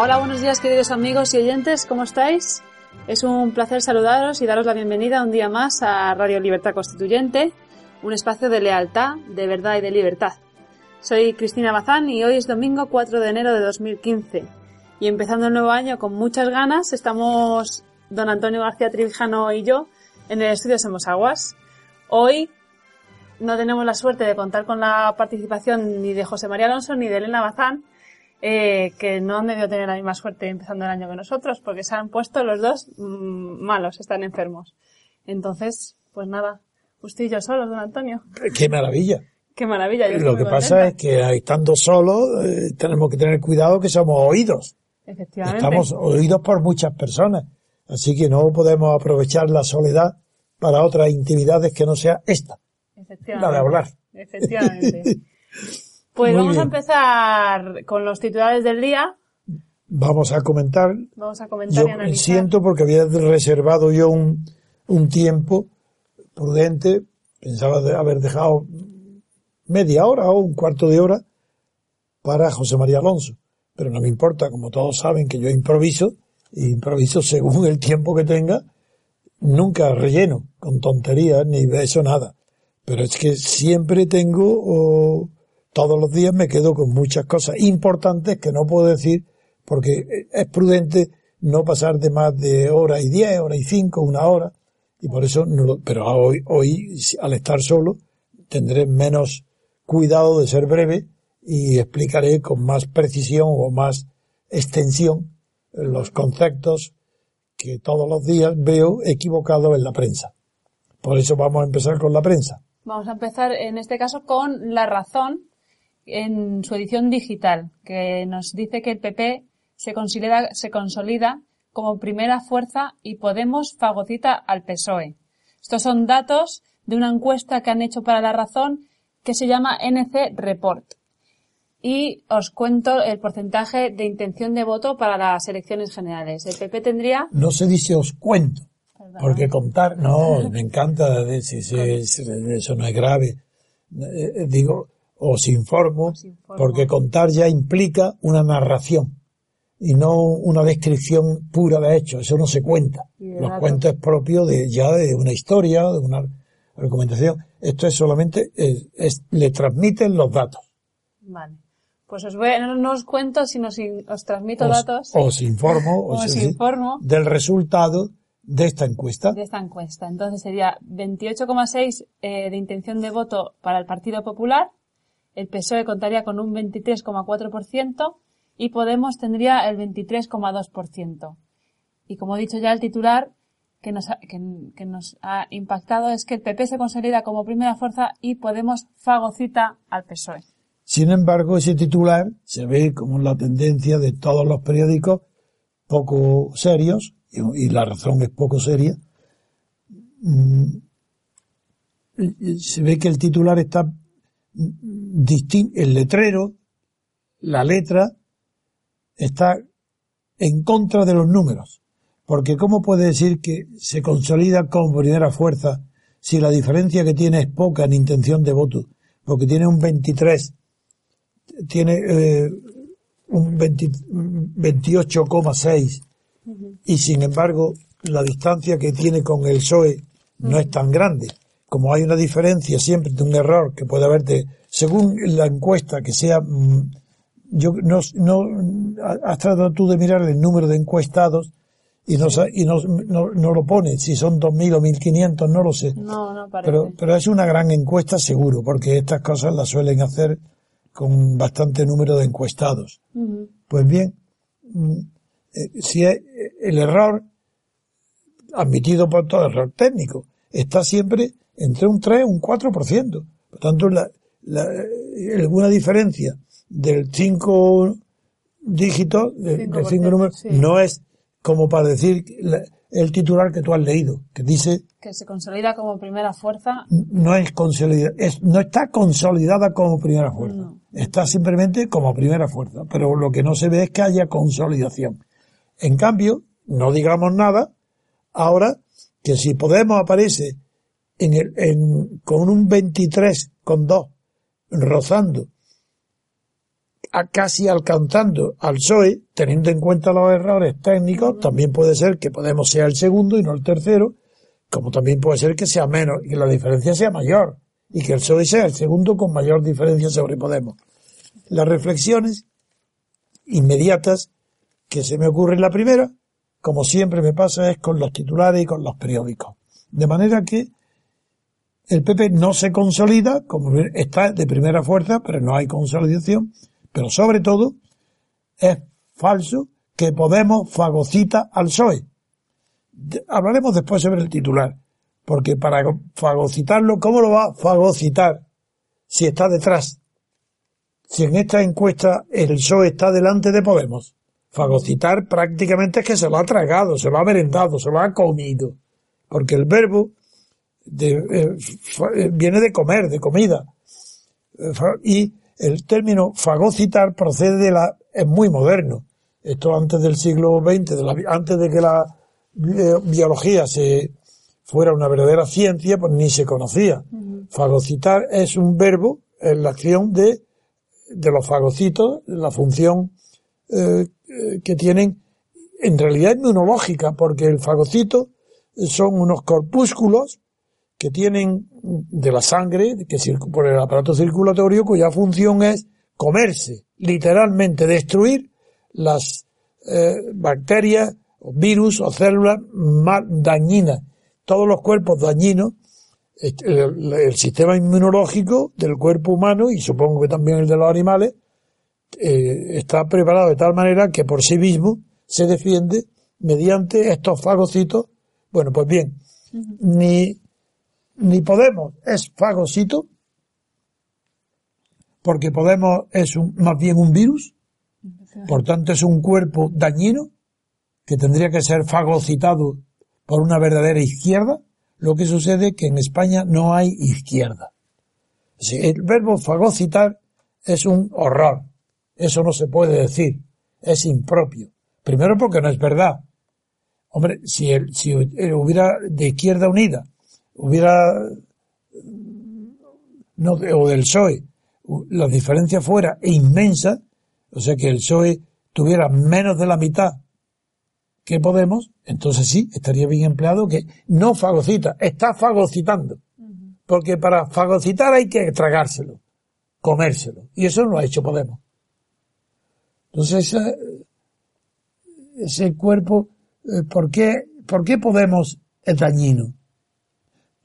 Hola, buenos días queridos amigos y oyentes, ¿cómo estáis? Es un placer saludaros y daros la bienvenida un día más a Radio Libertad Constituyente, un espacio de lealtad, de verdad y de libertad. Soy Cristina Bazán y hoy es domingo 4 de enero de 2015. Y empezando el nuevo año con muchas ganas, estamos don Antonio García Trivijano y yo en el estudio Somos Aguas. Hoy no tenemos la suerte de contar con la participación ni de José María Alonso ni de Elena Bazán, eh, que no han debido tener la misma suerte empezando el año que nosotros, porque se han puesto los dos mmm, malos, están enfermos. Entonces, pues nada, usted y yo solos, don Antonio. ¡Qué maravilla! ¡Qué maravilla! Yo Lo que pasa es que estando solos eh, tenemos que tener cuidado que somos oídos. Efectivamente. Estamos oídos por muchas personas, así que no podemos aprovechar la soledad para otras intimidades que no sea esta, la de hablar. Efectivamente. Pues Muy vamos a empezar con los titulares del día. Vamos a comentar. Vamos a comentar Yo y analizar. siento porque había reservado yo un, un tiempo prudente, pensaba de haber dejado media hora o un cuarto de hora para José María Alonso, pero no me importa, como todos saben que yo improviso, y improviso según el tiempo que tenga, nunca relleno con tonterías ni eso nada, pero es que siempre tengo, todos los días me quedo con muchas cosas importantes que no puedo decir porque es prudente no pasar de más de hora y diez, hora y cinco, una hora, y por eso no lo, pero hoy, hoy, al estar solo, tendré menos cuidado de ser breve y explicaré con más precisión o más extensión los conceptos que todos los días veo equivocados en la prensa. Por eso vamos a empezar con la prensa. Vamos a empezar en este caso con La Razón en su edición digital, que nos dice que el PP se consolida, se consolida como primera fuerza y Podemos fagocita al PSOE. Estos son datos de una encuesta que han hecho para La Razón que se llama NC Report. Y os cuento el porcentaje de intención de voto para las elecciones generales. El PP tendría... No se dice os cuento, porque contar, no, me encanta, de- si- si- si- eso no es grave. Eh, eh, digo, os informo, Os informo. porque contar ya implica una narración y no una descripción pura de hechos, eso no se cuenta. Los cuentos es propio de ya de una historia, de una argumentación. Esto es solamente, es- es- le transmiten los datos. Vale. Pues os voy, no, no os cuento, sino si os transmito Os, datos. os informo, Os os- informo. del resultado de esta encuesta. de esta encuesta. Entonces sería 28,6 eh, de intención de voto para el Partido Popular, el PSOE contaría con un 23,4% y Podemos tendría el 23,2%. Y como he dicho ya, el titular que nos, ha, que, nos ha impactado es que el PP se consolida como primera fuerza y Podemos fagocita al PSOE. Sin embargo, ese titular se ve como la tendencia de todos los periódicos poco serios, y, la razón es poco seria. Mm, Se ve que el titular está el letrero, la letra, está en contra de los números. Porque ¿cómo puede decir que se consolida como primera fuerza si la diferencia que tiene es poca en intención de voto? Porque tiene un 23, tiene eh, un 28,6 y sin embargo la distancia que tiene con el PSOE no es tan grande. Como hay una diferencia siempre de un error que puede haber de, según la encuesta que sea, mm, yo no, no, has tratado tú de mirar el número de encuestados y no, y no, no, lo pone, si son 2.000 o 1.500, no lo sé. No, no parece. Pero, pero es una gran encuesta seguro, porque estas cosas las suelen hacer con bastante número de encuestados. Pues bien, mm, eh, si el error admitido por todo error técnico está siempre entre un 3 y un 4%. Por tanto, la, la, alguna diferencia del 5 dígitos, de, 5 números, no es como para decir el titular que tú has leído, que dice que se consolida como primera fuerza. No es consolidada, es, no está consolidada como primera fuerza. Está simplemente como primera fuerza. Pero lo que no se ve es que haya consolidación. En cambio, no digamos nada, ahora que si Podemos aparece en el, en, con un 23 con 2 rozando a casi alcanzando al PSOE, teniendo en cuenta los errores técnicos, también puede ser que Podemos sea el segundo y no el tercero, como también puede ser que sea menos y la diferencia sea mayor y que el PSOE sea el segundo con mayor diferencia sobre Podemos. Las reflexiones inmediatas que se me ocurren la primera, como siempre me pasa, es con los titulares y con los periódicos. De manera que el PP no se consolida, como está de primera fuerza, pero no hay consolidación, pero sobre todo es falso que Podemos fagocita al PSOE. Hablaremos después sobre el titular, porque para fagocitarlo, ¿cómo lo va a fagocitar si está detrás? Si en esta encuesta el PSOE está delante de Podemos. Fagocitar prácticamente es que se lo ha tragado, se lo ha merendado, se lo ha comido. Porque el verbo eh, eh, viene de comer, de comida. Y el término fagocitar procede de la, es muy moderno. Esto antes del siglo XX, antes de que la biología se fuera una verdadera ciencia, pues ni se conocía. Fagocitar es un verbo en la acción de, de los fagocitos, la función eh, que tienen en realidad inmunológica, porque el fagocito son unos corpúsculos que tienen de la sangre, que por el aparato circulatorio, cuya función es comerse, literalmente destruir las eh, bacterias, o virus o células más dañinas. Todos los cuerpos dañinos, el, sistema inmunológico del cuerpo humano, y supongo que también el de los animales, eh, está preparado de tal manera que por sí mismo se defiende mediante estos fagocitos. Bueno, pues bien, ni ni Podemos es fagocito, porque Podemos es un, más bien un virus, por tanto es un cuerpo dañino que tendría que ser fagocitado por una verdadera izquierda, lo que sucede es que en España no hay izquierda. El verbo fagocitar es un horror. Eso no se puede decir. Es impropio. Primero porque no es verdad. Hombre, si, si hubiera de izquierda unida hubiera, no, o del PSOE, la diferencia fuera inmensa, o sea que el PSOE tuviera menos de la mitad que Podemos, entonces sí, estaría bien empleado que no fagocita, está fagocitando. Porque para fagocitar hay que tragárselo, comérselo. Y eso no lo ha hecho Podemos. Entonces, ese, cuerpo, eh, ¿por qué, ¿por qué Podemos es dañino?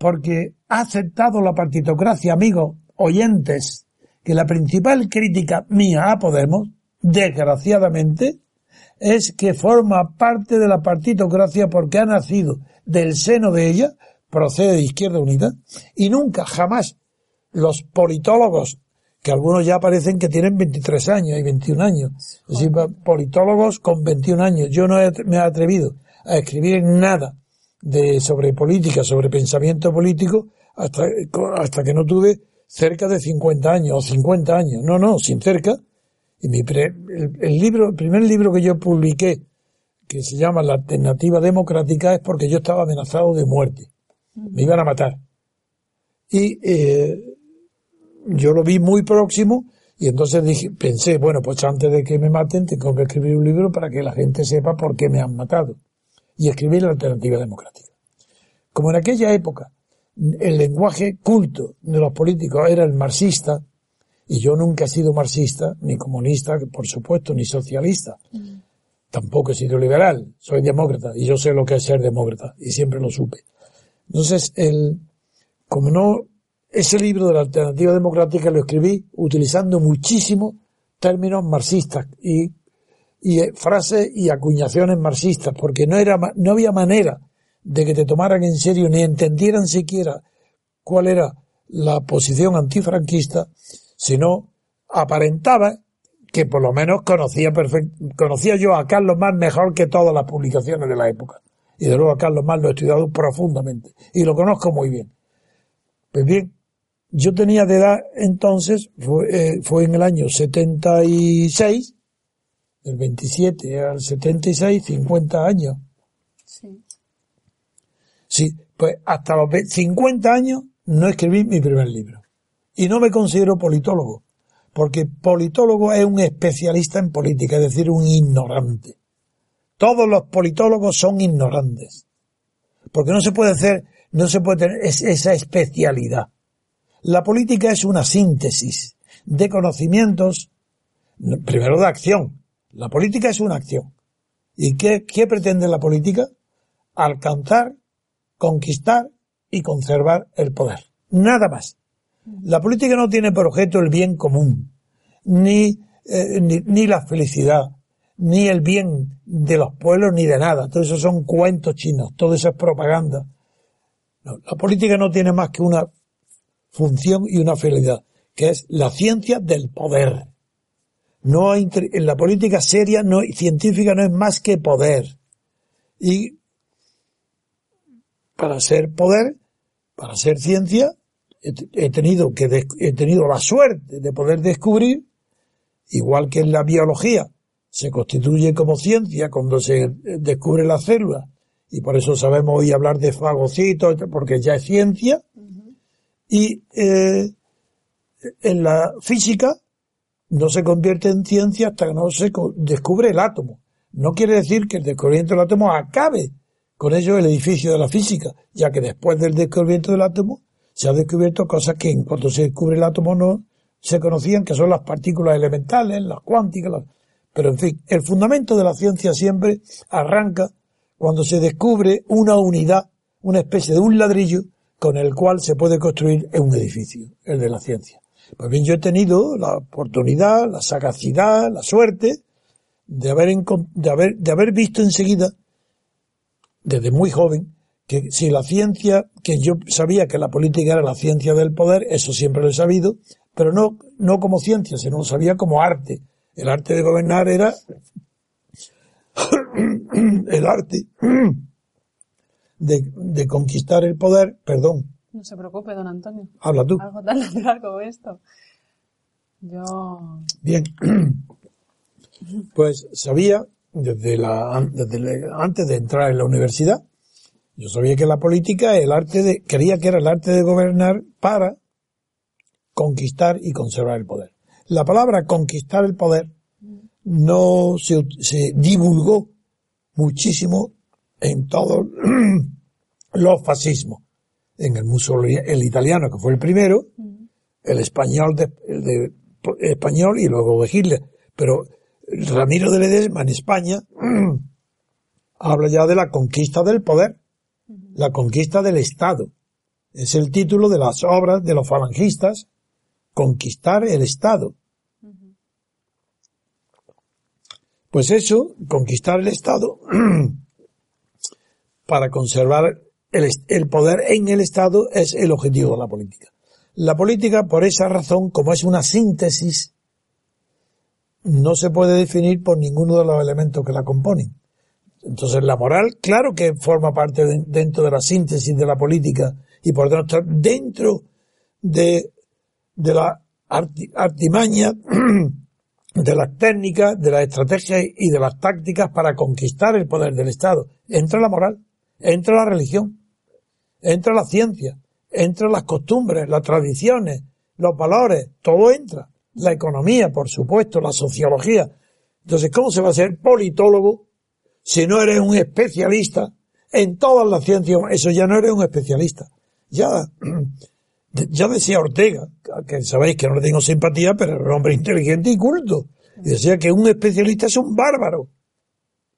Porque ha aceptado la partitocracia, amigos oyentes, que la principal crítica mía a Podemos, desgraciadamente, es que forma parte de la partitocracia porque ha nacido del seno de ella, procede de Izquierda Unida, y nunca, jamás, los politólogos, que algunos ya parecen que tienen 23 años y 21 años, es decir, politólogos con 21 años, yo no me he atrevido a escribir nada de, sobre política, sobre pensamiento político, hasta, hasta que no tuve cerca de 50 años o 50 años. No, no, sin cerca. Y mi el, libro, el primer libro que yo publiqué que se llama la alternativa democrática es porque yo estaba amenazado de muerte. Me iban a matar. Y eh, yo lo vi muy próximo y entonces dije, pensé, bueno, pues antes de que me maten tengo que escribir un libro para que la gente sepa por qué me han matado. Y escribir la alternativa democrática. Como en aquella época el lenguaje culto de los políticos era el marxista, y yo nunca he sido marxista, ni comunista, por supuesto, ni socialista. Mm. Tampoco he sido liberal, soy demócrata, y yo sé lo que es ser demócrata, y siempre lo supe. Entonces, el, como no, ese libro de la alternativa democrática lo escribí utilizando muchísimo términos marxistas y, y eh, frases y acuñaciones marxistas, porque no era, no había manera de que te tomaran en serio ni entendieran siquiera cuál era la posición antifranquista, sino aparentaba que por lo menos conocía conocía yo a Carlos Marx mejor que todas las publicaciones de la época. Y de luego a Carlos Marx lo he estudiado profundamente y lo conozco muy bien. Pues bien, yo tenía de edad entonces, fue, eh, fue en el año 76, del 27 al 76, 50 años. Sí. Sí, pues hasta los 50 años no escribí mi primer libro. Y no me considero politólogo, porque politólogo es un especialista en política, es decir, un ignorante. Todos los politólogos son ignorantes. Porque no se puede hacer, no se puede tener esa especialidad. La política es una síntesis de conocimientos, primero de acción. La política es una acción. ¿Y qué, pretende la política? Alcanzar conquistar y conservar el poder. Nada más. La política no tiene por objeto el bien común, ni, eh, ni, la felicidad, ni el bien de los pueblos, ni de nada. Todo eso son cuentos chinos, todo eso es propaganda. la política no tiene más que una función y una finalidad, que es la ciencia del poder. No hay, en la política seria, no, científica no es más que poder. Y para ser poder, para ser ciencia, he tenido que he tenido la suerte de poder descubrir, igual que en la biología se constituye como ciencia cuando se descubre la célula. Y por eso sabemos hoy hablar de fagocitos porque ya es ciencia. Y eh, en la física no se convierte en ciencia hasta que no se descubre el átomo. No quiere decir que el descubrimiento del átomo acabe con ello el edificio de la física, ya que después del descubrimiento del átomo se han descubierto cosas que en cuanto se descubre el átomo no se conocían, que son las partículas elementales, las cuánticas, pero en fin, el fundamento de la ciencia siempre arranca cuando se descubre una unidad, una especie de un ladrillo con el cual se puede construir un edificio, el de la ciencia. Pues bien, yo he tenido la oportunidad, la sagacidad, la suerte de haber, de haber, de haber visto enseguida desde muy joven que si la ciencia, que yo sabía que la política era la ciencia del poder, eso siempre lo he sabido, pero no, no como ciencia, sino lo sabía como arte. El arte de gobernar era el arte de, de, conquistar el poder, perdón. No se preocupe, don Antonio. Habla tú. Algo tan natural como esto. Yo. Bien. Pues sabía desde la, antes de entrar en la universidad. Yo sabía que la política, el arte de, creía que era el arte de gobernar para conquistar y conservar el poder. La palabra conquistar el poder no se, se divulgó muchísimo en todos los fascismos. En el Mussolini, el italiano, que fue el primero, el español, de, español y luego de Hitler. Pero Ramiro de Ledesma en España habla ya de la conquista del poder, la conquista del Estado. Es el título de las obras de los falangistas, conquistar el Estado. Pues eso, conquistar el Estado, para conservar el, poder en el Estado es el objetivo de la política. La política, por esa razón, como es una síntesis no se puede definir por ninguno de los elementos que la componen. Entonces la moral, claro que forma parte dentro de la síntesis de la política y por tanto dentro de, de la artimaña de las técnicas, de las estrategias y de las tácticas para conquistar el poder del Estado. Entra la moral, entra la religión, entra la ciencia, entra las costumbres, las tradiciones, los valores, todo entra. La economía, por supuesto, la sociología. Entonces, ¿cómo se va a ser politólogo si no eres un especialista en todas las ciencias? Eso ya no eres un especialista. Ya, ya decía Ortega, que sabéis que no le tengo simpatía, pero era un hombre inteligente y culto. Y decía que un especialista es un bárbaro.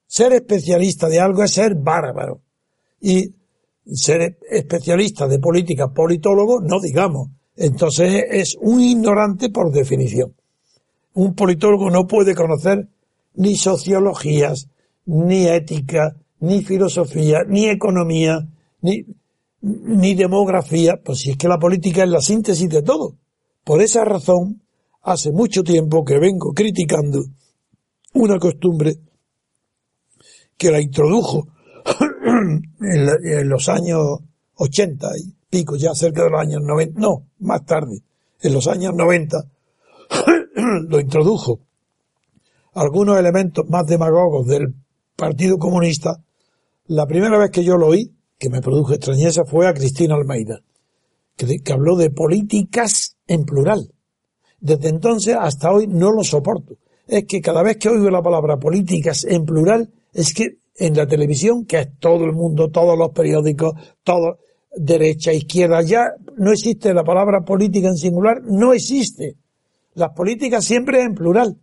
Ser especialista de algo es ser bárbaro. Y ser especialista de política, politólogo, no digamos. Entonces es un ignorante por definición. Un politólogo no puede conocer ni sociologías, ni ética, ni filosofía, ni economía, ni, demografía, pues si es que la política es la síntesis de todo. Por esa razón, hace mucho tiempo que vengo criticando una costumbre que la introdujo en, los años 80 y pico, ya cerca de los años 90, no, más tarde, en los años 90, lo introdujo algunos elementos más demagogos del Partido Comunista, la primera vez que yo lo oí, que me produjo extrañeza, fue a Cristina Almeida, que, que habló de políticas en plural. Desde entonces hasta hoy no lo soporto. Es que cada vez que oigo la palabra políticas en plural, es que en la televisión, que es todo el mundo, todos los periódicos, todo, derecha, izquierda, ya no existe la palabra política en singular, no existe. Las políticas siempre en plural.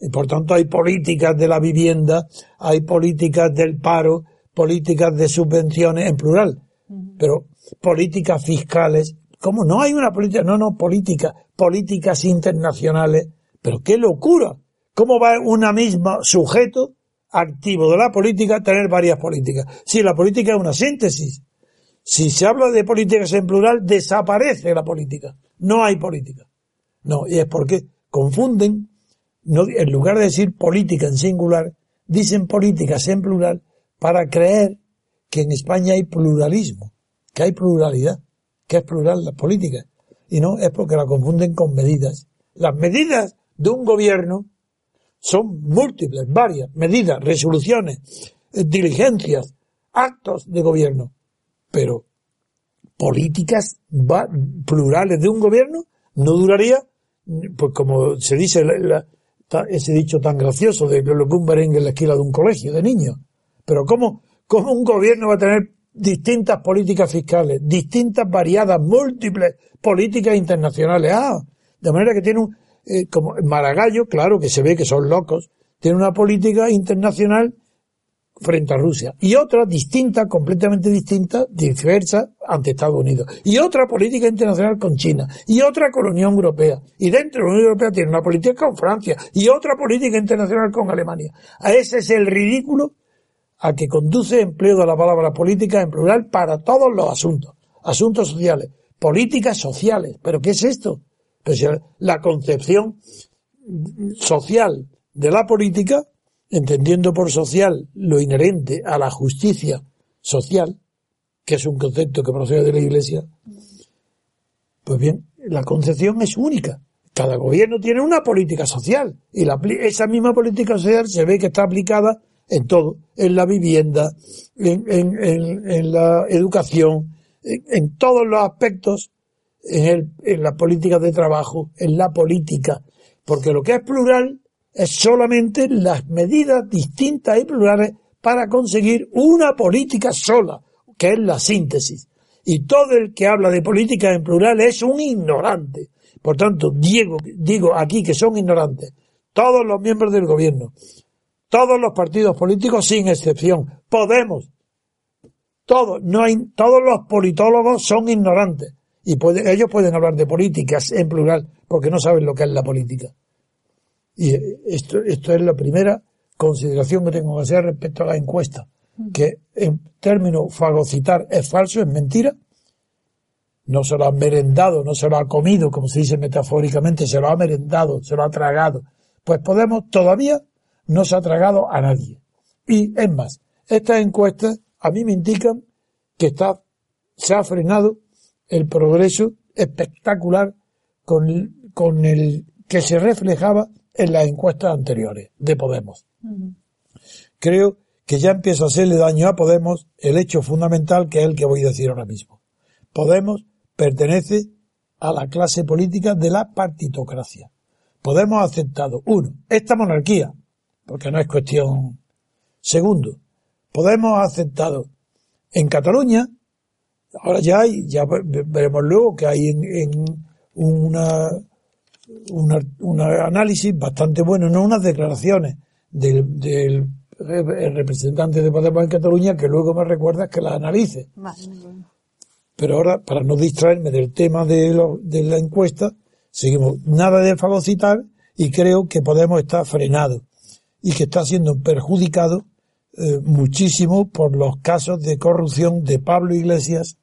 Y por tanto hay políticas de la vivienda, hay políticas del paro, políticas de subvenciones en plural. Pero políticas fiscales, ¿cómo no hay una política? No, no, políticas, políticas internacionales. Pero qué locura. ¿Cómo va una misma sujeto activo de la política tener varias políticas? Si la política es una síntesis. Si se habla de políticas en plural, desaparece la política. No hay política. No, y es porque confunden, no, en lugar de decir política en singular, dicen políticas en plural para creer que en España hay pluralismo, que hay pluralidad, que es plural la política. Y no, es porque la confunden con medidas. Las medidas de un gobierno son múltiples, varias medidas, resoluciones, eh, diligencias, actos de gobierno pero políticas plurales de un gobierno no duraría, pues como se dice ese dicho tan gracioso de los boomerang en la esquina de un colegio de niños. Pero ¿cómo, ¿cómo un gobierno va a tener distintas políticas fiscales, distintas, variadas, múltiples políticas internacionales? Ah, de manera que tiene un, eh, como Maragallo, claro que se ve que son locos, tiene una política internacional frente a Rusia. Y otra distinta, completamente distinta, diversa ante Estados Unidos. Y otra política internacional con China. Y otra con la Unión Europea. Y dentro de la Unión Europea tiene una política con Francia. Y otra política internacional con Alemania. A ese es el ridículo a que conduce empleo de la palabra política en plural para todos los asuntos, asuntos sociales, políticas sociales. ¿Pero qué es esto? La concepción social de la política entendiendo por social lo inherente a la justicia social, que es un concepto que procede de la Iglesia, pues bien, la concepción es única. Cada gobierno tiene una política social y la, esa misma política social se ve que está aplicada en todo, en la vivienda, en, en, la educación, en, todos los aspectos, en, el, en la política de trabajo, en la política, porque lo que es plural es solamente las medidas distintas y plurales para conseguir una política sola, que es la síntesis. Y todo el que habla de política en plural es un ignorante. Por tanto, Diego, digo aquí que son ignorantes todos los miembros del gobierno, todos los partidos políticos sin excepción, Podemos, todos, no hay, todos los politólogos son ignorantes y ellos pueden hablar de políticas en plural porque no saben lo que es la política. Y esto, esto es la primera consideración que tengo que hacer respecto a la encuesta, que en términos fagocitar es falso, es mentira. No se lo ha merendado, no se lo ha comido, como se dice metafóricamente, se lo ha merendado, se lo ha tragado. Pues Podemos todavía no se ha tragado a nadie. Y es más, estas encuestas a mí me indican que está, se ha frenado el progreso espectacular con, con el que se reflejaba en las encuestas anteriores de Podemos. Creo que ya empieza a hacerle daño a Podemos el hecho fundamental que es el que voy a decir ahora mismo. Podemos pertenece a la clase política de la partitocracia. Podemos ha aceptado, uno, esta monarquía, porque no es cuestión. Segundo, Podemos ha aceptado en Cataluña, ahora ya hay, ya veremos luego que hay en, una, un análisis bastante bueno, no unas declaraciones del, del representante de Podemos en Cataluña que luego me recuerda que las analice. Pero ahora, para no distraerme del tema de, lo, de la encuesta, seguimos nada de fagocitar y creo que Podemos estar frenado y que está siendo perjudicado eh, muchísimo por los casos de corrupción de Pablo Iglesias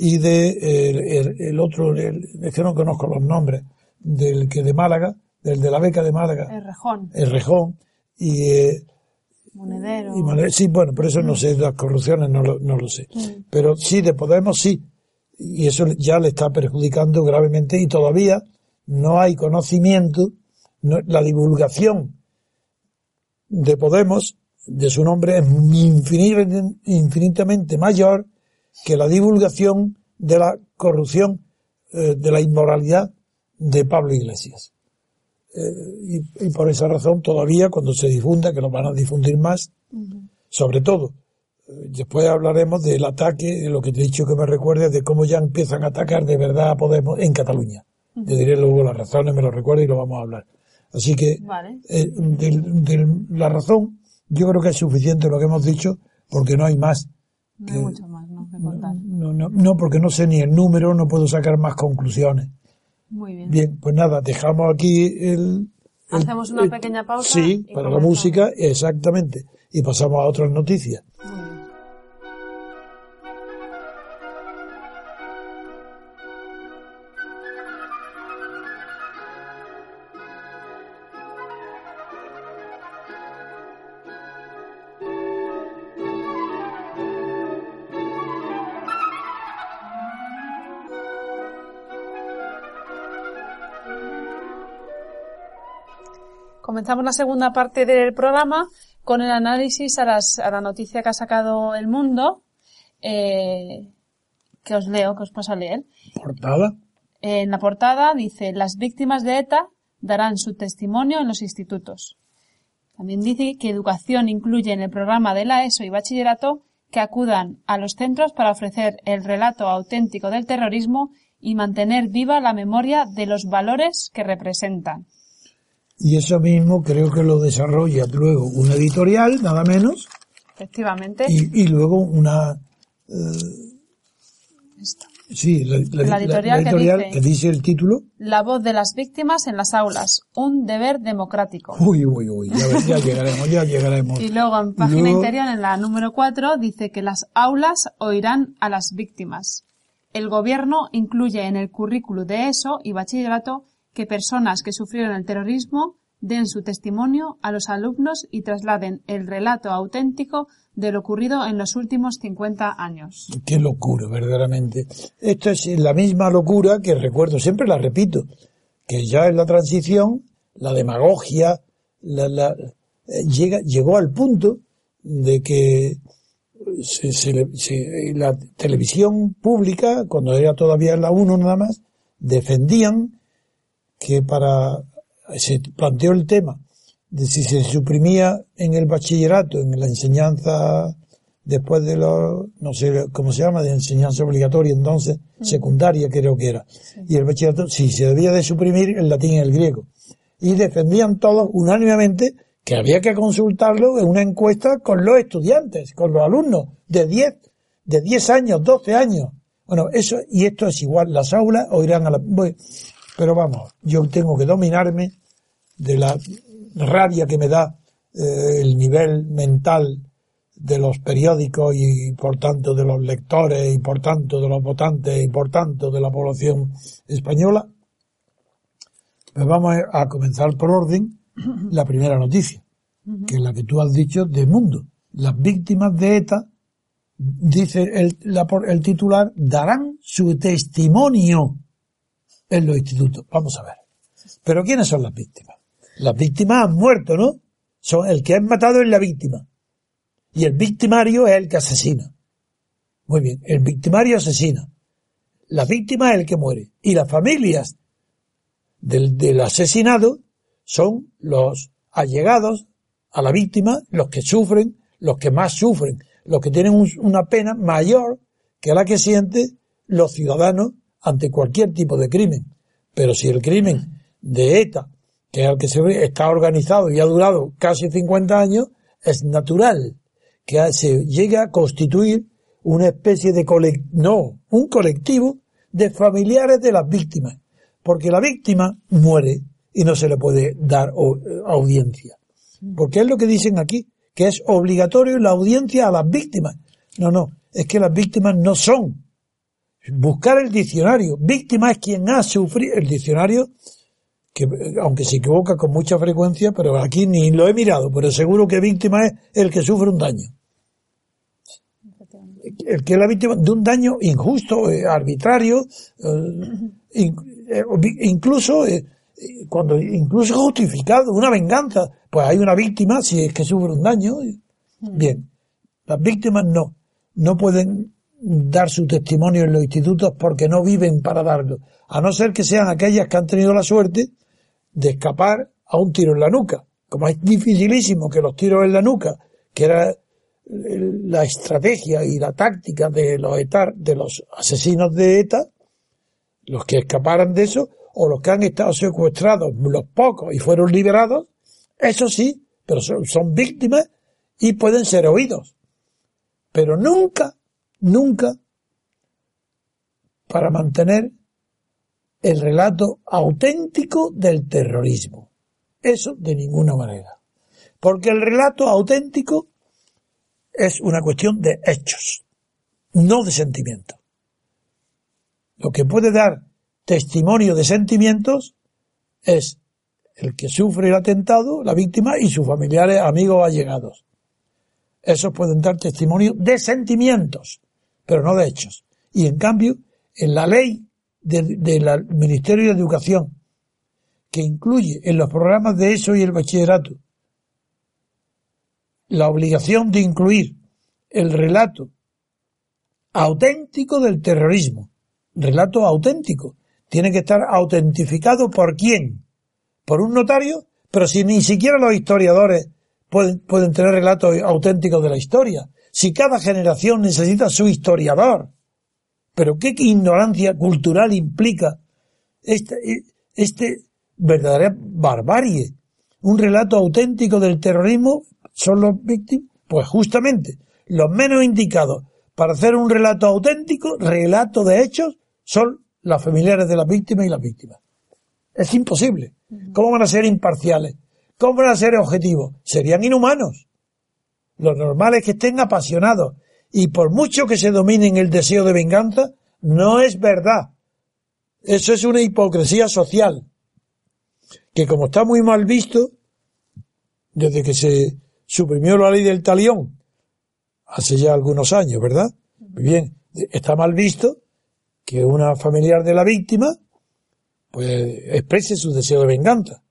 y de el, otro, es que no conozco los nombres, del que de Málaga, del de la beca de Málaga. El Rejón. El Rejón. Y, eh, Monedero. sí, bueno, por eso no sé, las corrupciones no lo, no lo sé. Mm. Pero sí, de Podemos sí. Y eso ya le está perjudicando gravemente y todavía no hay conocimiento, la divulgación de Podemos, de su nombre, es infinitamente mayor que la divulgación de la corrupción, eh, de la inmoralidad de Pablo Iglesias. Eh, y, por esa razón todavía cuando se difunda, que lo van a difundir más, sobre todo, eh, después hablaremos del ataque, de lo que te he dicho que me recuerdes, de cómo ya empiezan a atacar de verdad a Podemos en Cataluña. Te diré luego las razones, me lo recuerdo y lo vamos a hablar. Así que, eh, de, la razón, yo creo que es suficiente lo que hemos dicho, porque no hay más. No hay mucho más, ¿no? Que contar. No, no, no, porque no sé ni el número, no puedo sacar más conclusiones. Muy bien. Bien, pues nada, dejamos aquí el... Hacemos una pequeña pausa. Sí, para la música, exactamente. Y pasamos a otras noticias. Comenzamos la segunda parte del programa con el análisis a, la noticia que ha sacado el mundo, eh, que os leo, que os paso a leer. ¿Portada? en la portada dice, las víctimas de ETA darán su testimonio en los institutos. También dice que educación incluye en el programa de la ESO y bachillerato que acudan a los centros para ofrecer el relato auténtico del terrorismo y mantener viva la memoria de los valores que representan. Y eso mismo creo que lo desarrolla luego una editorial, nada menos. Efectivamente. Y, luego una... Eh, sí, la, editorial, que, dice, el título. La voz de las víctimas en las aulas, un deber democrático. Uy, uy, uy, ya, llegaremos, ya llegaremos. Y luego en página interior, en la número 4, dice que las aulas oirán a las víctimas. El gobierno incluye en el currículo de ESO y bachillerato que personas que sufrieron el terrorismo den su testimonio a los alumnos y trasladen el relato auténtico de lo ocurrido en los últimos 50 años. Qué locura, verdaderamente. Esto es la misma locura que recuerdo, siempre la repito, que ya en la transición, la demagogia, eh, llega, llegó al punto de que la televisión pública, cuando era todavía la 1 nada más, defendían que para se planteó el tema de si se suprimía en el bachillerato, en la enseñanza después de lo, no sé cómo se llama, de enseñanza obligatoria entonces, mm. secundaria creo que era. Y el bachillerato, si se debía de suprimir el latín y el griego. Y defendían todos unánimemente que había que consultarlo en una encuesta con los estudiantes, con los alumnos de 10, de 10 años, 12 años. Bueno, eso, y esto es igual, las aulas oirán a la, pero vamos, yo tengo que dominarme de la rabia que me da eh, el nivel mental de los periódicos y por tanto de los lectores y por tanto de los votantes y por tanto de la población española. Pues vamos a comenzar por orden la primera noticia, que es la que tú has dicho de mundo. Las víctimas de ETA, dice el, el titular, darán su testimonio en los institutos. Vamos a ver. Pero ¿quiénes son las víctimas? Las víctimas han muerto, ¿no? Son, el que ha matado es la víctima. Y el victimario es el que asesina. Muy bien, el victimario asesina. La víctima es el que muere. Y las familias del, del asesinado son los allegados a la víctima, los que sufren, los que más sufren, los que tienen una pena mayor que la que sienten los ciudadanos ante cualquier tipo de crimen. Pero si el crimen de ETA, que es el que se está organizado y ha durado casi 50 años, es natural que se llegue a constituir una especie de un colectivo de familiares de las víctimas, porque la víctima muere y no se le puede dar audiencia. Porque es lo que dicen aquí, que es obligatorio la audiencia a las víctimas. No, no, es que las víctimas no son. Buscar el diccionario. Víctima es quien ha sufrido el diccionario, que aunque se equivoca con mucha frecuencia, pero aquí ni lo he mirado, pero seguro que víctima es el que sufre un daño. El que es la víctima de un daño injusto, eh, arbitrario, eh, eh, incluso cuando incluso justificado, una venganza, pues hay una víctima si es que sufre un daño. Bien, las víctimas no, no pueden dar su testimonio en los institutos porque no viven para darlo, a no ser que sean aquellas que han tenido la suerte de escapar a un tiro en la nuca. Como es dificilísimo que los tiros en la nuca, que era la estrategia y la táctica de los etar, de los asesinos de ETA, los que escaparan de eso, o los que han estado secuestrados, los pocos, y fueron liberados, eso sí, pero son, víctimas y pueden ser oídos. Pero nunca, nunca para mantener el relato auténtico del terrorismo. Eso de ninguna manera. Porque el relato auténtico es una cuestión de hechos, no de sentimientos. Lo que puede dar testimonio de sentimientos es el que sufre el atentado, la víctima y sus familiares, amigos allegados. Esos pueden dar testimonio de sentimientos, pero no de hechos. Y en cambio, en la ley del Ministerio de Educación, que incluye en los programas de ESO y el bachillerato la obligación de incluir el relato auténtico del terrorismo, relato auténtico, tiene que estar autentificado por quién, por un notario, pero si ni siquiera los historiadores pueden, tener relatos auténticos de la historia, si cada generación necesita su historiador, pero qué ignorancia cultural implica este, este verdadera barbarie, un relato auténtico del terrorismo son los víctimas, pues justamente los menos indicados para hacer un relato auténtico, relato de hechos, son los familiares de las víctimas y las víctimas. Es imposible. ¿Cómo van a ser imparciales? ¿Cómo van a ser objetivos? Serían inhumanos. Lo normal es que estén apasionados. Y por mucho que se dominen el deseo de venganza, no es verdad. Eso es una hipocresía social. Que como está muy mal visto, desde que se suprimió la ley del talión, hace ya algunos años, ¿verdad? Bien, está mal visto que una familiar de la víctima pues exprese su deseo de venganza.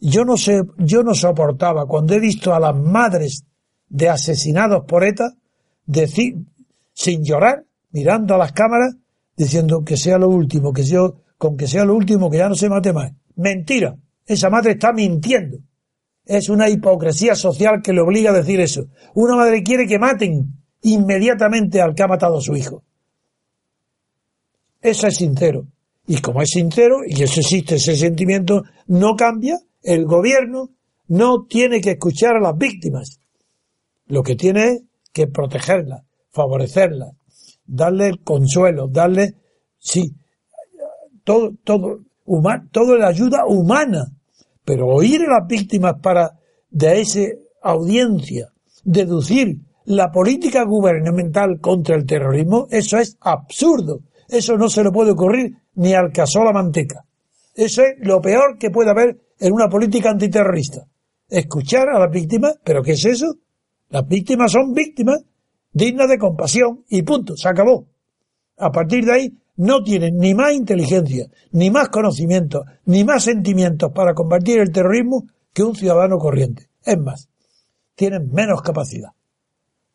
Yo no sé, yo no soportaba cuando he visto a las madres de asesinados por ETA decir, sin llorar, mirando a las cámaras, diciendo que sea lo último, que yo, con que sea lo último, que ya no se mate más. Mentira. Esa madre está mintiendo. Es una hipocresía social que le obliga a decir eso. Una madre quiere que maten inmediatamente al que ha matado a su hijo. Eso es sincero. Y como es sincero, y eso existe, ese sentimiento no cambia, el gobierno no tiene que escuchar a las víctimas. Lo que tiene es que protegerlas, favorecerlas, darle el consuelo, darle, sí, todo, todo, la ayuda humana. Pero oír a las víctimas para de esa audiencia deducir la política gubernamental contra el terrorismo, eso es absurdo. Eso no se le puede ocurrir ni al la manteca. Eso es lo peor que puede haber en una política antiterrorista. Escuchar a las víctimas, pero ¿qué es eso? Las víctimas son víctimas dignas de compasión y punto, se acabó. A partir de ahí no tienen ni más inteligencia, ni más conocimiento, ni más sentimientos para combatir el terrorismo que un ciudadano corriente. Es más, tienen menos capacidad,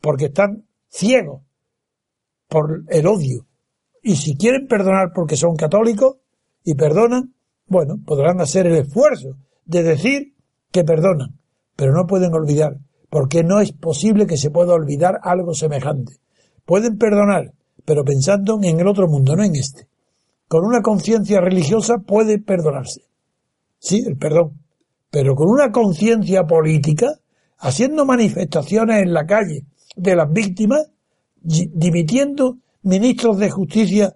porque están ciegos por el odio. Y si quieren perdonar porque son católicos y perdonan, bueno, podrán hacer el esfuerzo de decir que perdonan, pero no pueden olvidar, porque no es posible que se pueda olvidar algo semejante. Pueden perdonar, pero pensando en el otro mundo, no en este. Con una conciencia religiosa puede perdonarse. Sí, el perdón. Pero con una conciencia política, haciendo manifestaciones en la calle de las víctimas, dimitiendo ministros de justicia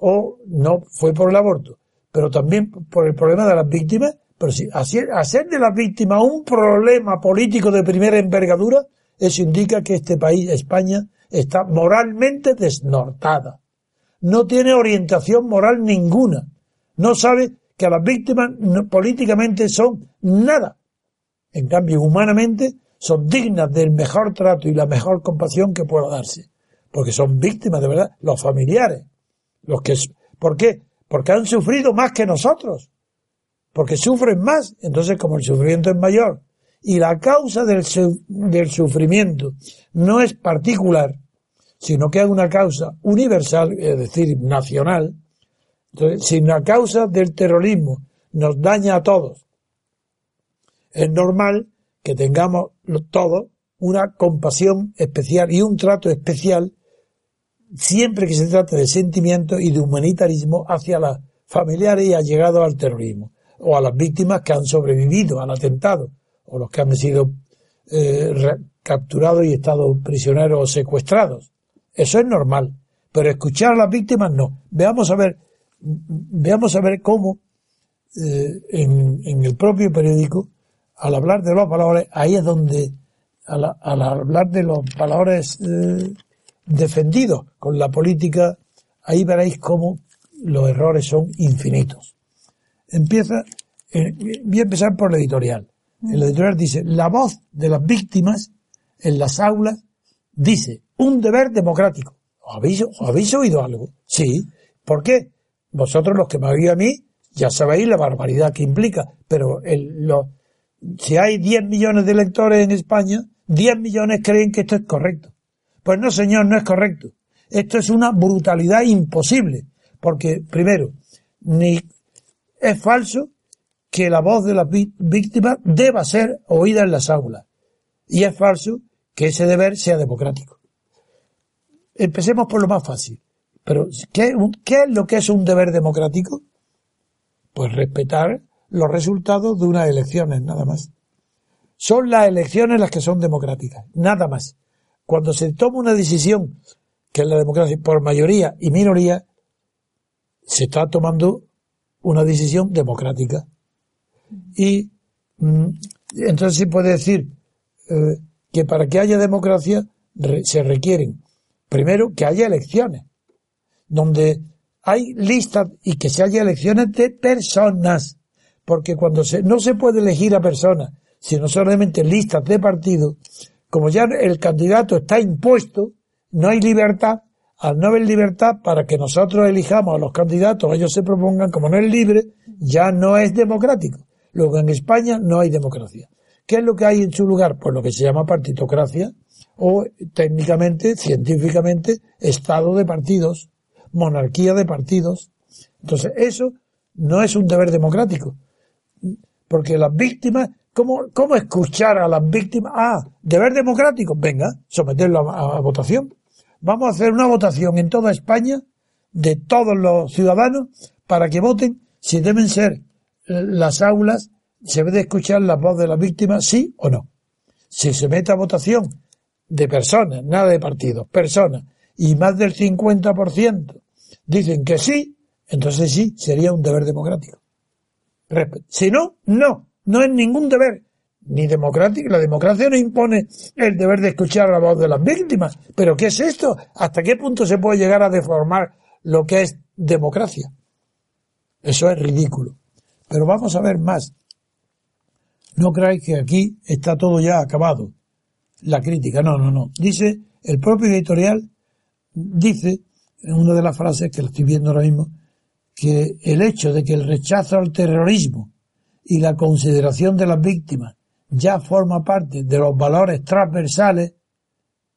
o no fue por el aborto, pero también por el problema de las víctimas, pero si hacer, de las víctimas un problema político de primera envergadura, eso indica que este país, España, está moralmente desnortada. No tiene orientación moral ninguna. No sabe que las víctimas políticamente son nada. En cambio, humanamente son dignas del mejor trato y la mejor compasión que pueda darse. Porque son víctimas de verdad, los familiares. Los que, ¿Por qué? Porque han sufrido más que nosotros. Porque sufren más. Entonces, como el sufrimiento es mayor y la causa del, del sufrimiento no es particular, sino que es una causa universal, es decir, nacional, entonces, si la causa del terrorismo nos daña a todos, es normal que tengamos todos una compasión especial y un trato especial siempre que se trata de sentimiento y de humanitarismo hacia los familiares y allegados al terrorismo, o a las víctimas que han sobrevivido al atentado, o los que han sido eh, capturados y estado prisioneros o secuestrados. Eso es normal. Pero escuchar a las víctimas no. Veamos a ver, veamos a ver cómo eh, en, el propio periódico, al hablar de los valores, ahí es donde, al, hablar de los valores eh, defendidos con la política, ahí veréis cómo los errores son infinitos. Empieza, eh, voy a empezar por el editorial. El editorial dice, la voz de las víctimas en las aulas dice, un deber democrático. ¿Habéis, ¿Habéis oído algo? Sí. ¿Por qué? Vosotros los que me oís a mí, ya sabéis la barbaridad que implica, pero el, si hay 10 millones de electores en España, 10 millones creen que esto es correcto. Pues no, señor, no es correcto. Esto es una brutalidad imposible, porque primero, ni es falso que la voz de las víctimas deba ser oída en las aulas. Y es falso que ese deber sea democrático. Empecemos por lo más fácil. Pero, ¿qué, ¿qué es lo que es un deber democrático? Pues respetar los resultados de unas elecciones, nada más. Son las elecciones las que son democráticas, nada más. Cuando se toma una decisión, que es la democracia, por mayoría y minoría, se está tomando una decisión democrática. Y mm, entonces se puede decir eh, que para que haya democracia se requieren Primero, que haya elecciones, donde hay listas y que se haya elecciones de personas, porque cuando se, no se puede elegir a personas, sino solamente listas de partidos, como ya el candidato está impuesto, no hay libertad, al no haber libertad para que nosotros elijamos a los candidatos, ellos se propongan, como no es libre, ya no es democrático. Luego en España no hay democracia. ¿Qué es lo que hay en su lugar? Pues lo que se llama partitocracia, o técnicamente, científicamente, estado de partidos, monarquía de partidos. Entonces, eso no es un deber democrático. Porque las víctimas, ¿cómo, cómo escuchar a las víctimas? Ah, deber democrático, venga, someterlo a, a votación. Vamos a hacer una votación en toda España de todos los ciudadanos para que voten si deben ser las aulas, se debe escuchar la voz de las víctimas, sí o no. Si se mete a votación de personas, nada de partidos, personas, y más del 50% dicen que sí, entonces sí, sería un deber democrático. Si no, no, no es ningún deber, ni democrático. La democracia no impone el deber de escuchar la voz de las víctimas. Pero ¿qué es esto? ¿Hasta qué punto se puede llegar a deformar lo que es democracia? Eso es ridículo. Pero vamos a ver más. No creáis que aquí está todo ya acabado la crítica. No, no, no. Dice, el propio editorial dice, en una de las frases que lo estoy viendo ahora mismo, que el hecho de que el rechazo al terrorismo y la consideración de las víctimas ya forma parte de los valores transversales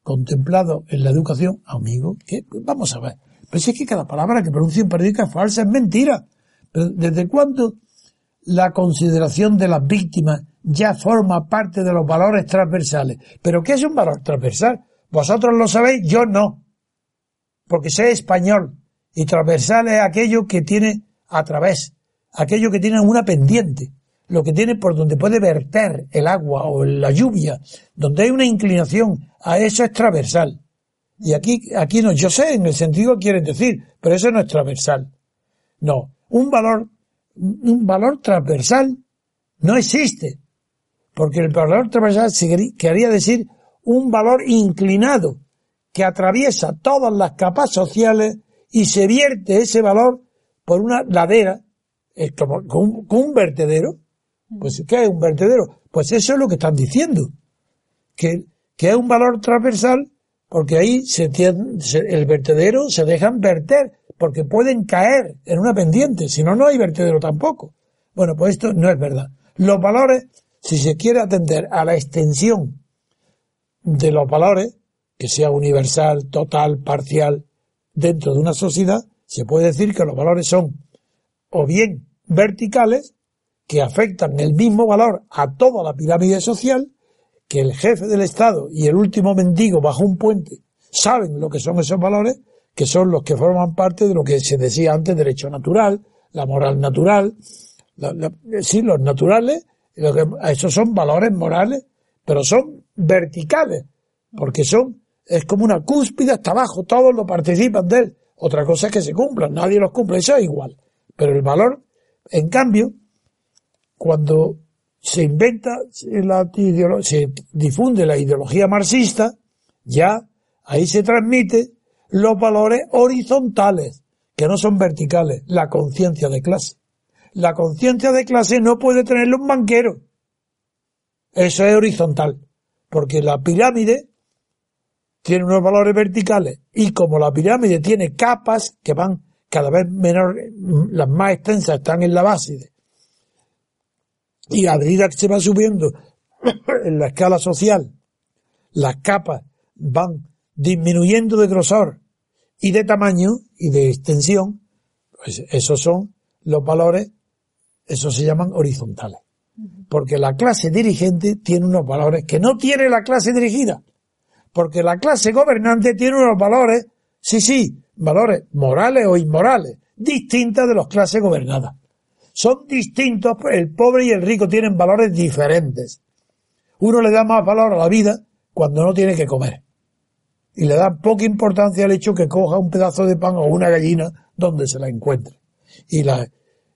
contemplados en la educación, amigo, que vamos a ver. Pues es que cada palabra que pronuncia un periódico es falsa, es mentira. Pero ¿desde cuándo la consideración de las víctimas ya forma parte de los valores transversales? ¿Pero qué es un valor transversal? Vosotros lo sabéis, yo no. Porque sé español. Y transversal es aquello que tiene a través, aquello que tiene una pendiente, lo que tiene por donde puede verter el agua o la lluvia, donde hay una inclinación, a eso es transversal. Y aquí, aquí no, yo sé en el sentido quieren decir, pero eso no es transversal. No, un valor, un valor transversal no existe. Porque el valor transversal quería decir un valor inclinado que atraviesa todas las capas sociales y se vierte ese valor por una ladera, es como con un, vertedero. Pues, ¿qué es un vertedero? Pues eso es lo que están diciendo. Que, que es un valor transversal porque ahí se, el vertedero se dejan verter porque pueden caer en una pendiente, si no, no hay vertedero tampoco. Bueno, pues esto no es verdad. Los valores, si se quiere atender a la extensión de los valores, que sea universal, total, parcial, dentro de una sociedad, se puede decir que los valores son o bien verticales, que afectan el mismo valor a toda la pirámide social, que el jefe del Estado y el último mendigo bajo un puente saben lo que son esos valores, que son los que forman parte de lo que se decía antes, derecho natural, la moral natural, sí, los naturales, lo que, esos son valores morales, pero son verticales, porque son, es como una cúspide hasta abajo, todos lo participan de él. Otra cosa es que se cumplan, nadie los cumple, eso es igual. Pero el valor, en cambio, cuando se inventa la se difunde la ideología marxista, ya ahí se transmite los valores horizontales, que no son verticales, la conciencia de clase. La conciencia de clase no puede tenerlo un banquero. Eso es horizontal, porque la pirámide tiene unos valores verticales y como la pirámide tiene capas que van cada vez menor, las más extensas están en la base y a medida que se va subiendo en la escala social, las capas van disminuyendo de grosor y de tamaño y de extensión, pues esos son los valores, esos se llaman horizontales. Porque la clase dirigente tiene unos valores que no tiene la clase dirigida. Porque la clase gobernante tiene unos valores, sí, sí, valores morales o inmorales, distintas de las clases gobernadas. Son distintos, el pobre y el rico tienen valores diferentes. Uno le da más valor a la vida cuando no tiene que comer y le da poca importancia al hecho que coja un pedazo de pan o una gallina donde se la encuentre. Y, la,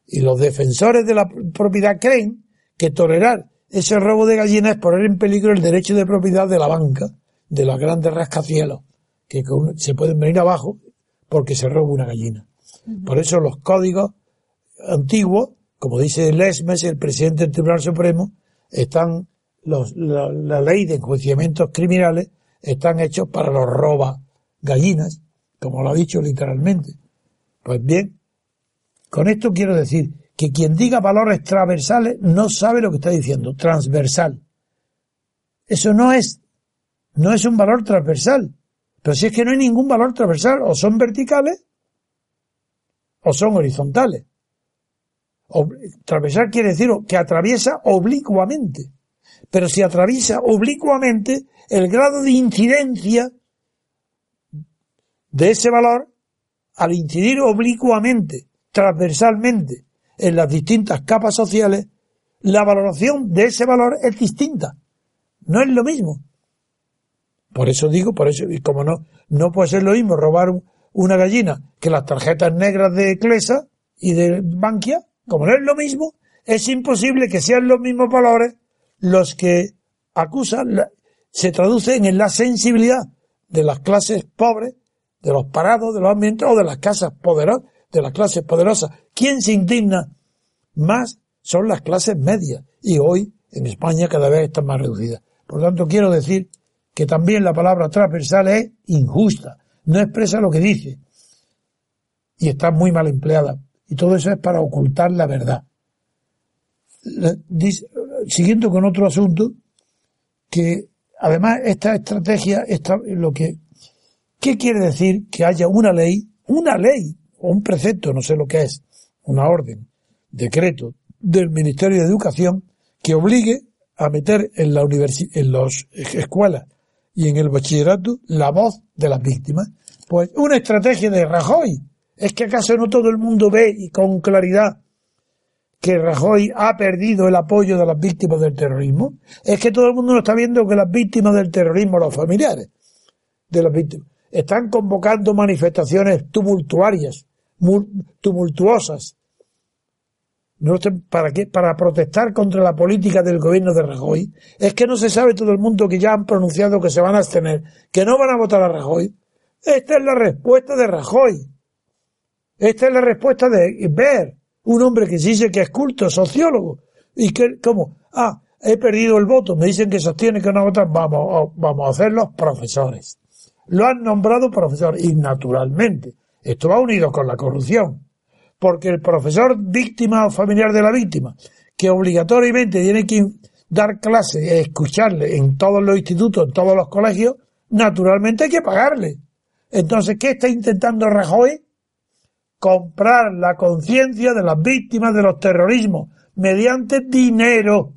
y los defensores de la propiedad creen que tolerar ese robo de gallinas es poner en peligro el derecho de propiedad de la banca, de los grandes rascacielos, que se pueden venir abajo porque se roba una gallina. Por eso los códigos antiguos, como dice Lesmes, el presidente del Tribunal Supremo, están la ley de enjuiciamientos criminales están hechos para los roba gallinas, como lo ha dicho literalmente. Pues bien, con esto quiero decir que quien diga valores transversales no sabe lo que está diciendo, transversal. Eso no es, no es un valor transversal. Pero si es que no hay ningún valor transversal, o son verticales o son horizontales. Transversal quiere decir que atraviesa oblicuamente. Pero si atraviesa oblicuamente, el grado de incidencia de ese valor, al incidir oblicuamente, transversalmente, en las distintas capas sociales, la valoración de ese valor es distinta. No es lo mismo. Por eso digo, por eso, y como no, no puede ser lo mismo robar una gallina que las tarjetas negras de Clesa y de Bankia, como no es lo mismo, es imposible que sean los mismos valores los que acusan, se traducen en la sensibilidad de las clases pobres, de los parados, de los ambientes o de las casas poderosas, de las clases poderosas. ¿Quién se indigna más? Son las clases medias y hoy en España cada vez están más reducidas. Por lo tanto, quiero decir que también la palabra transversal es injusta, no expresa lo que dice y está muy mal empleada. Y todo eso es para ocultar la verdad. siguiendo con otro asunto, que además esta estrategia, esta, lo que, ¿qué quiere decir que haya una ley, una ley, o un precepto, no sé lo que es, una orden, decreto del Ministerio de Educación que obligue a meter en la en las escuelas y en el bachillerato la voz de las víctimas. Pues una estrategia de Rajoy. ¿Es que acaso no todo el mundo ve y con claridad que Rajoy ha perdido el apoyo de las víctimas del terrorismo? Es que todo el mundo no está viendo que las víctimas del terrorismo, los familiares de las víctimas, están convocando manifestaciones tumultuarias, tumultuosas. ¿Para qué? Para protestar contra la política del gobierno de Rajoy. Es que no se sabe todo el mundo que ya han pronunciado que se van a abstener, que no van a votar a Rajoy. Esta es la respuesta de Rajoy. Esta es la respuesta de Ver un hombre que dice que es culto, sociólogo, y que, ¿cómo? Ah, he perdido el voto, me dicen que sostiene que no votan, vamos, vamos a hacerlos profesores. Lo han nombrado profesor, y naturalmente, esto va unido con la corrupción, porque el profesor víctima o familiar de la víctima, que obligatoriamente tiene que dar clase escucharle en todos los institutos, en todos los colegios, naturalmente hay que pagarle. Entonces, ¿qué está intentando Rajoy? Comprar la conciencia de las víctimas de los terrorismos mediante dinero.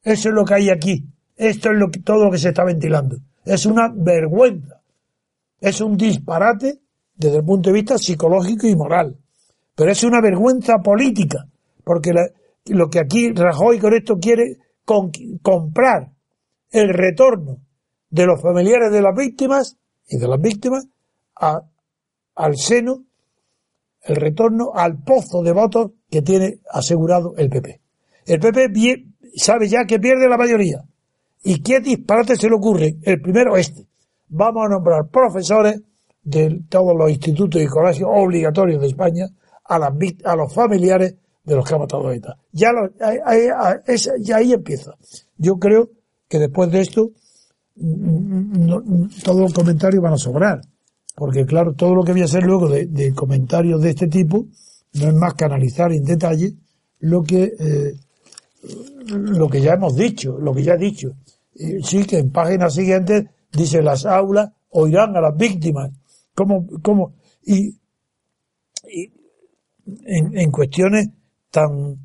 Eso es lo que hay aquí. Esto es lo que, todo lo que se está ventilando. Es una vergüenza. Es un disparate desde el punto de vista psicológico y moral. Pero es una vergüenza política. Porque lo que aquí Rajoy con esto quiere comprar el retorno de los familiares de las víctimas y de las víctimas al seno el retorno al pozo de votos que tiene asegurado el PP. El PP sabe ya que pierde la mayoría. ¿Y qué disparate se le ocurre? El primero este. Vamos a nombrar profesores de todos los institutos y colegios obligatorios de España a, las, a los familiares de los que ha matado ETA. Ya, ahí, ya ahí empieza. Yo creo que después de esto mm, mm, todos los comentarios van a sobrar porque claro, todo lo que voy a hacer luego de, comentarios de este tipo no es más que analizar en detalle lo que eh, lo que ya hemos dicho, lo que ya he dicho. sí que en páginas siguientes dice las aulas oirán a las víctimas. ¿Cómo, cómo? Y, en, cuestiones tan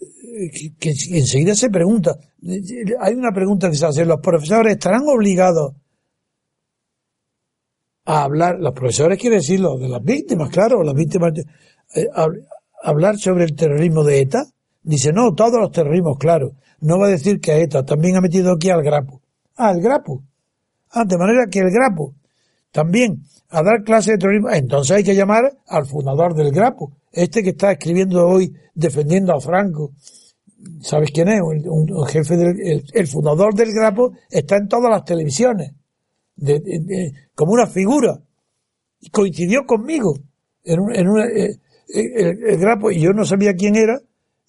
que, que, enseguida se pregunta, hay una pregunta que se hace, ¿los profesores estarán obligados a hablar, los profesores quieren decir lo de las víctimas, claro, las víctimas, eh, hablar sobre el terrorismo de ETA, dice, no, todos los terrorismos, claro, no va a decir que a ETA también ha metido aquí al Grapo. Ah, el Grapo. Ah, de manera que el Grapo también a dar clase de terrorismo, entonces hay que llamar al fundador del Grapo, este que está escribiendo hoy defendiendo a Franco. ¿Sabes quién es? Un, jefe del, el fundador del Grapo está en todas las televisiones como una figura. Y coincidió conmigo en, una, eh, eh, el, grapo, y yo no sabía quién era,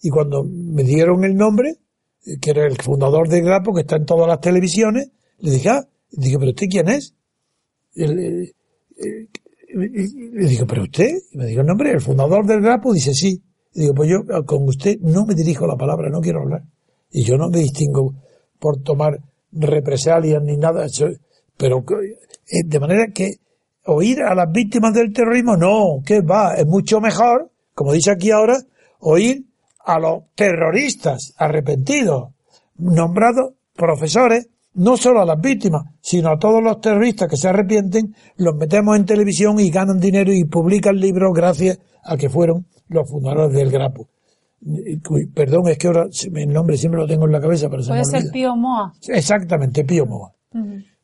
y cuando me dieron el nombre, eh, que era el fundador del grapo, que está en todas las televisiones, le dije, ah, dije, pero usted quién es? le dije, pero usted, me dijo el nombre, el fundador del grapo, dice sí. Y digo, pues yo con usted no me dirijo la palabra, no quiero hablar. Y yo no me distingo por tomar represalias ni nada. Pero eh, de manera que oír a las víctimas del terrorismo, no, que va, es mucho mejor, como dice aquí ahora, oír a los terroristas arrepentidos, nombrados profesores, no solo a las víctimas, sino a todos los terroristas que se arrepienten, los metemos en televisión y ganan dinero y publican libros gracias a que fueron los fundadores del Grapo. Perdón, es que ahora el nombre siempre lo tengo en la cabeza, pero se Puede ser Pío Moa. Exactamente, Pío Moa.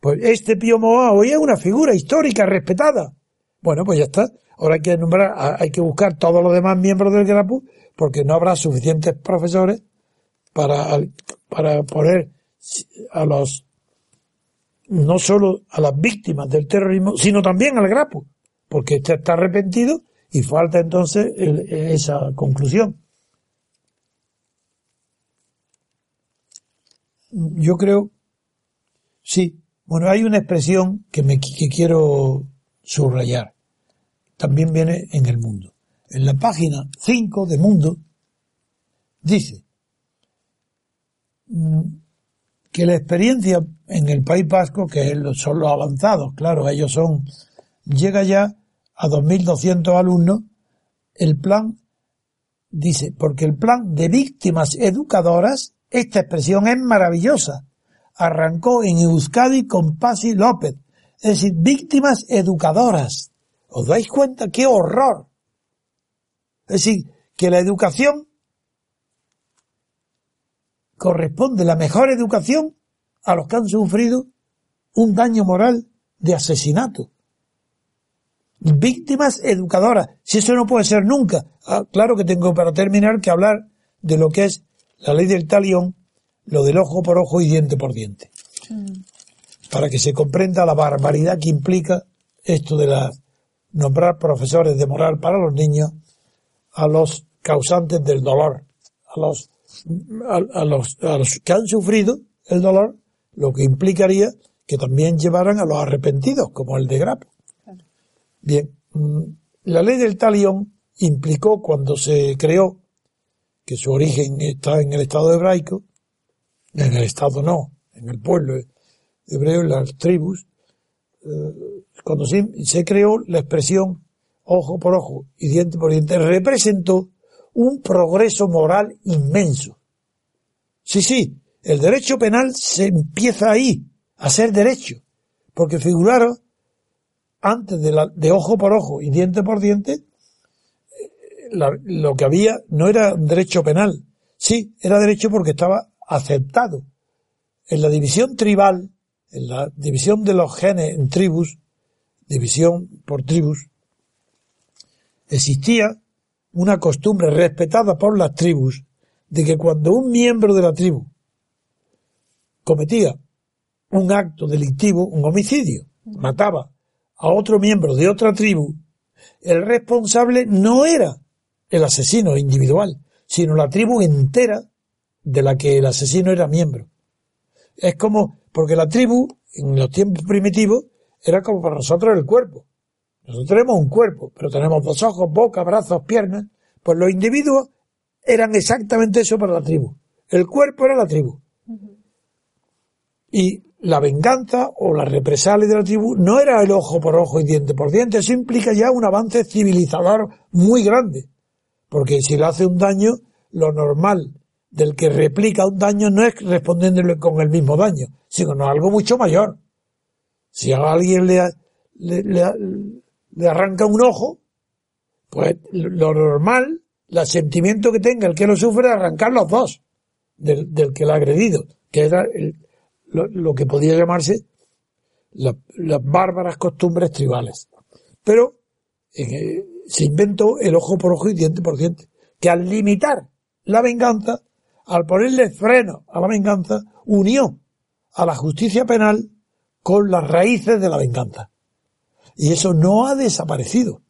Pues este Pío Moa hoy es una figura histórica respetada. Bueno, pues ya está. Ahora hay que nombrar, hay que buscar todos los demás miembros del GRAPU porque no habrá suficientes profesores para, para poner a los, no solo a las víctimas del terrorismo, sino también al GRAPU, porque este está arrepentido y falta entonces esa conclusión. Yo creo, sí, bueno, hay una expresión que, me, que quiero subrayar. También viene en el mundo. En la página 5 de Mundo dice, mm, que la experiencia en el País Vasco, que son los avanzados, claro, ellos son, llega ya a 2.200 alumnos, el plan dice, porque el plan de víctimas educadoras, esta expresión es maravillosa, arrancó en Euskadi con Pasi López, es decir, víctimas educadoras. ¿Os dais cuenta? ¡Qué horror! Es decir, que la educación corresponde, la mejor educación, a los que han sufrido un daño moral de asesinato. Víctimas educadoras. Si eso no puede ser nunca. Ah, claro que tengo para terminar que hablar de lo que es la ley del talión, lo del ojo por ojo y diente por diente. Mm. Para que se comprenda la barbaridad que implica esto de la, nombrar profesores de moral para los niños a los causantes del dolor, a los, a, los, a los que han sufrido el dolor, lo que implicaría que también llevaran a los arrepentidos, como el de Grapo. Bien, mm, la ley del talión implicó cuando se creó, que su origen está en el Estado hebraico, en el Estado no, en el pueblo hebreo, en las tribus, eh, cuando se, creó la expresión ojo por ojo y diente por diente, representó un progreso moral inmenso. Sí, sí, el derecho penal se empieza ahí, a ser derecho, porque figuraron antes de, ojo por ojo y diente por diente, eh, lo que había no era derecho penal, sí, era derecho porque estaba aceptado. En la división tribal, en la división de los genes en tribus, división por tribus, existía una costumbre respetada por las tribus de que cuando un miembro de la tribu cometía un acto delictivo, un homicidio, mataba a otro miembro de otra tribu, el responsable no era el asesino individual, sino la tribu entera de la que el asesino era miembro. Es como, porque la tribu, en los tiempos primitivos, era como para nosotros el cuerpo. Nosotros tenemos un cuerpo, pero tenemos dos ojos, boca, brazos, piernas. Pues los individuos eran exactamente eso para la tribu. El cuerpo era la tribu. Y la venganza o la represalia de la tribu no era el ojo por ojo y diente por diente. Eso implica ya un avance civilizador muy grande. Porque si le hace un daño, lo normal del que replica un daño no es respondiéndole con el mismo daño, sino algo mucho mayor. Si a alguien le, le, arranca un ojo, pues lo normal, el sentimiento que tenga el que lo sufre, es arrancar los dos del, que lo ha agredido, que era lo, que podía llamarse las bárbaras costumbres tribales. Pero eh, se inventó el ojo por ojo y diente por diente, que al limitar la venganza, al ponerle freno a la venganza, unió a la justicia penal con las raíces de la venganza. Y eso no ha desaparecido.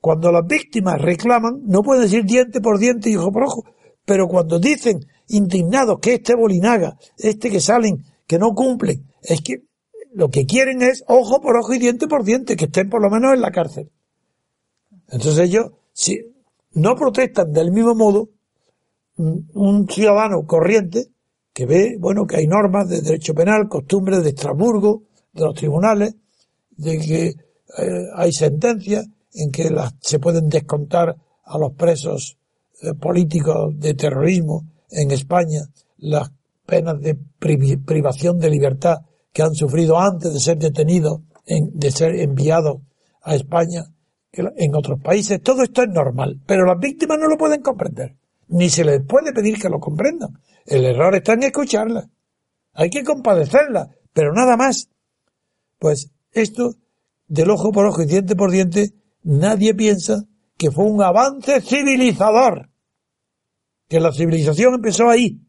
Cuando las víctimas reclaman, no pueden decir diente por diente y ojo por ojo, pero cuando dicen indignados que este bolinaga, este que salen, que no cumplen, es que lo que quieren es ojo por ojo y diente por diente, que estén por lo menos en la cárcel. Entonces ellos, si no protestan del mismo modo, un ciudadano corriente que ve, bueno, que hay normas de derecho penal, costumbres de Estrasburgo, de los tribunales, de que eh, hay sentencias en que las, se pueden descontar a los presos eh, políticos de terrorismo en España las penas de privación de libertad que han sufrido antes de ser detenidos, de ser enviados a España en otros países. Todo esto es normal, pero las víctimas no lo pueden comprender, ni se les puede pedir que lo comprendan. El error está en escucharla. Hay que compadecerla, pero nada más. Pues esto del ojo por ojo y diente por diente, nadie piensa que fue un avance civilizador. Que la civilización empezó ahí.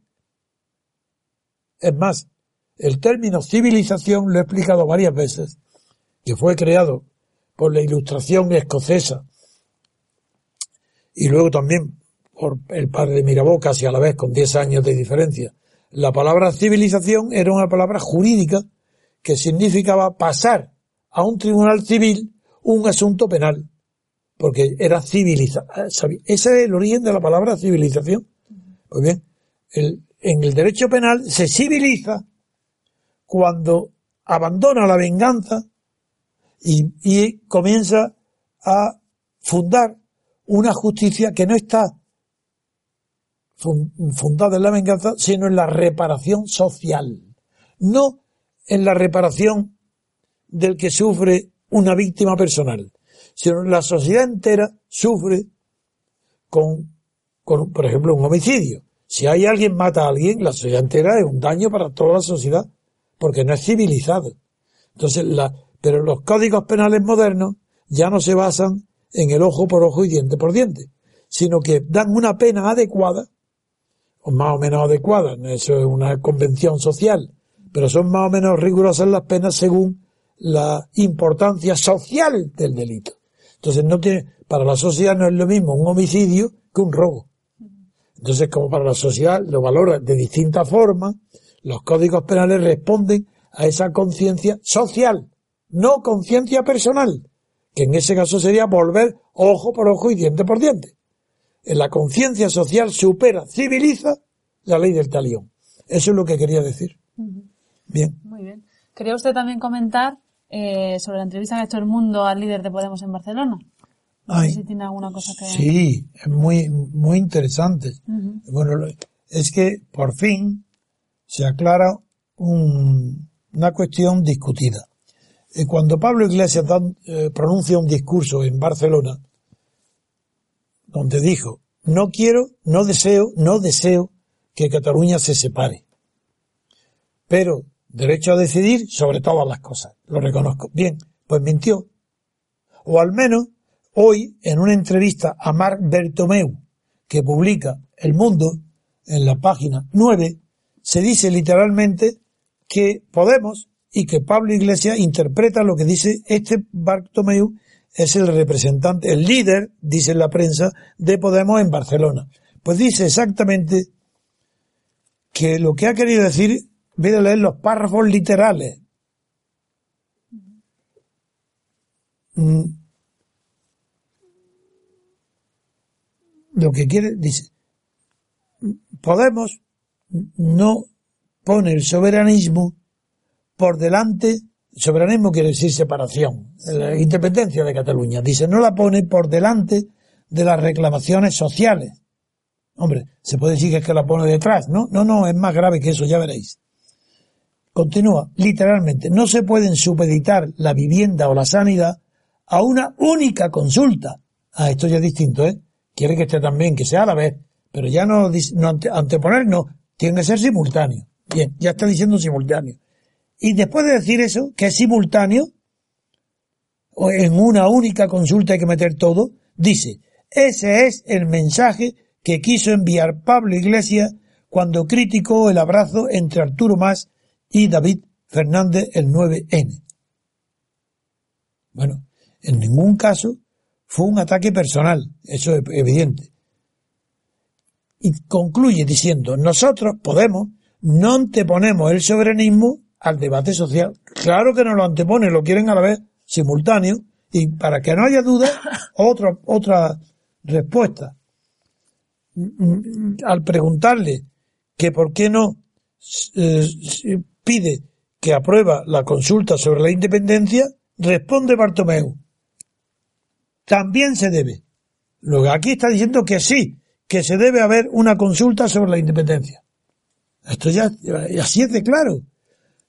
Es más, el término civilización lo he explicado varias veces, que fue creado por la ilustración escocesa y luego también por el padre de Mirabeau, casi a la vez, con 10 años de diferencia. La palabra civilización era una palabra jurídica que significaba pasar a un tribunal civil un asunto penal, porque era civilizar. Ese es el origen de la palabra civilización. Pues bien, en el derecho penal se civiliza cuando abandona la venganza y, y comienza a fundar una justicia que no está fundada en la venganza, sino en la reparación social. No en la reparación del que sufre una víctima personal, sino la sociedad entera sufre con, con, por ejemplo, un homicidio. Si hay alguien mata a alguien, la sociedad entera es un daño para toda la sociedad, porque no es civilizado. Entonces, la, pero los códigos penales modernos ya no se basan en el ojo por ojo y diente por diente, sino que dan una pena adecuada, más o menos adecuada, eso es una convención social, pero son más o menos rigurosas las penas según la importancia social del delito. Entonces no tiene, para la sociedad no es lo mismo un homicidio que un robo. Entonces como para la sociedad lo valora de distinta forma, los códigos penales responden a esa conciencia social, no conciencia personal, que en ese caso sería volver ojo por ojo y diente por diente. En la conciencia social supera, civiliza la ley del talión. Eso es lo que quería decir. Bien. Muy bien. ¿Quería usted también comentar eh, sobre la entrevista que ha hecho el mundo al líder de Podemos en Barcelona? No sé si tiene alguna cosa que... Sí, es muy, muy interesante. Bueno, es que por fin se aclara una cuestión discutida. Eh, cuando Pablo Iglesias eh, pronuncia un discurso en Barcelona, donde dijo, no quiero, no deseo, no deseo que Cataluña se separe. Pero derecho a decidir sobre todas las cosas. Lo reconozco. Bien, pues mintió. O al menos hoy, en una entrevista a Marc Bertomeu, que publica El Mundo, en la página 9, se dice literalmente que Podemos y que Pablo Iglesias interpreta lo que dice este Bartomeu es el representante, el líder, dice la prensa, de Podemos en Barcelona. Pues dice exactamente que lo que ha querido decir, voy a leer los párrafos literales. Mm. Lo que quiere, dice, Podemos no pone el soberanismo por delante, soberanismo quiere decir separación, la independencia de Cataluña. Dice, no la pone por delante de las reclamaciones sociales. Hombre, se puede decir que es que la pone detrás, ¿no? No, no, es más grave que eso, ya veréis. Continúa, literalmente, no se pueden supeditar la vivienda o la sanidad a una única consulta. Ah, esto ya es distinto, ¿eh? Quiere que esté también, que sea a la vez, pero ya no, no anteponer, no, tiene que ser simultáneo. Bien, ya está diciendo simultáneo. Y después de decir eso, que es simultáneo, o en una única consulta hay que meter todo, dice, ese es el mensaje que quiso enviar Pablo Iglesias cuando criticó el abrazo entre Arturo Más y David Fernández el 9N. Bueno, en ningún caso fue un ataque personal, eso es evidente. Y concluye diciendo, nosotros podemos, no anteponemos el soberanismo al debate social. Claro que no lo antepone, lo quieren a la vez simultáneo y para que no haya duda, otra, otra respuesta. Al preguntarle que por qué no eh, pide que aprueba la consulta sobre la independencia, responde Bartomeu. También se debe. Luego aquí está diciendo que sí, que se debe haber una consulta sobre la independencia. Esto ya, así es de claro.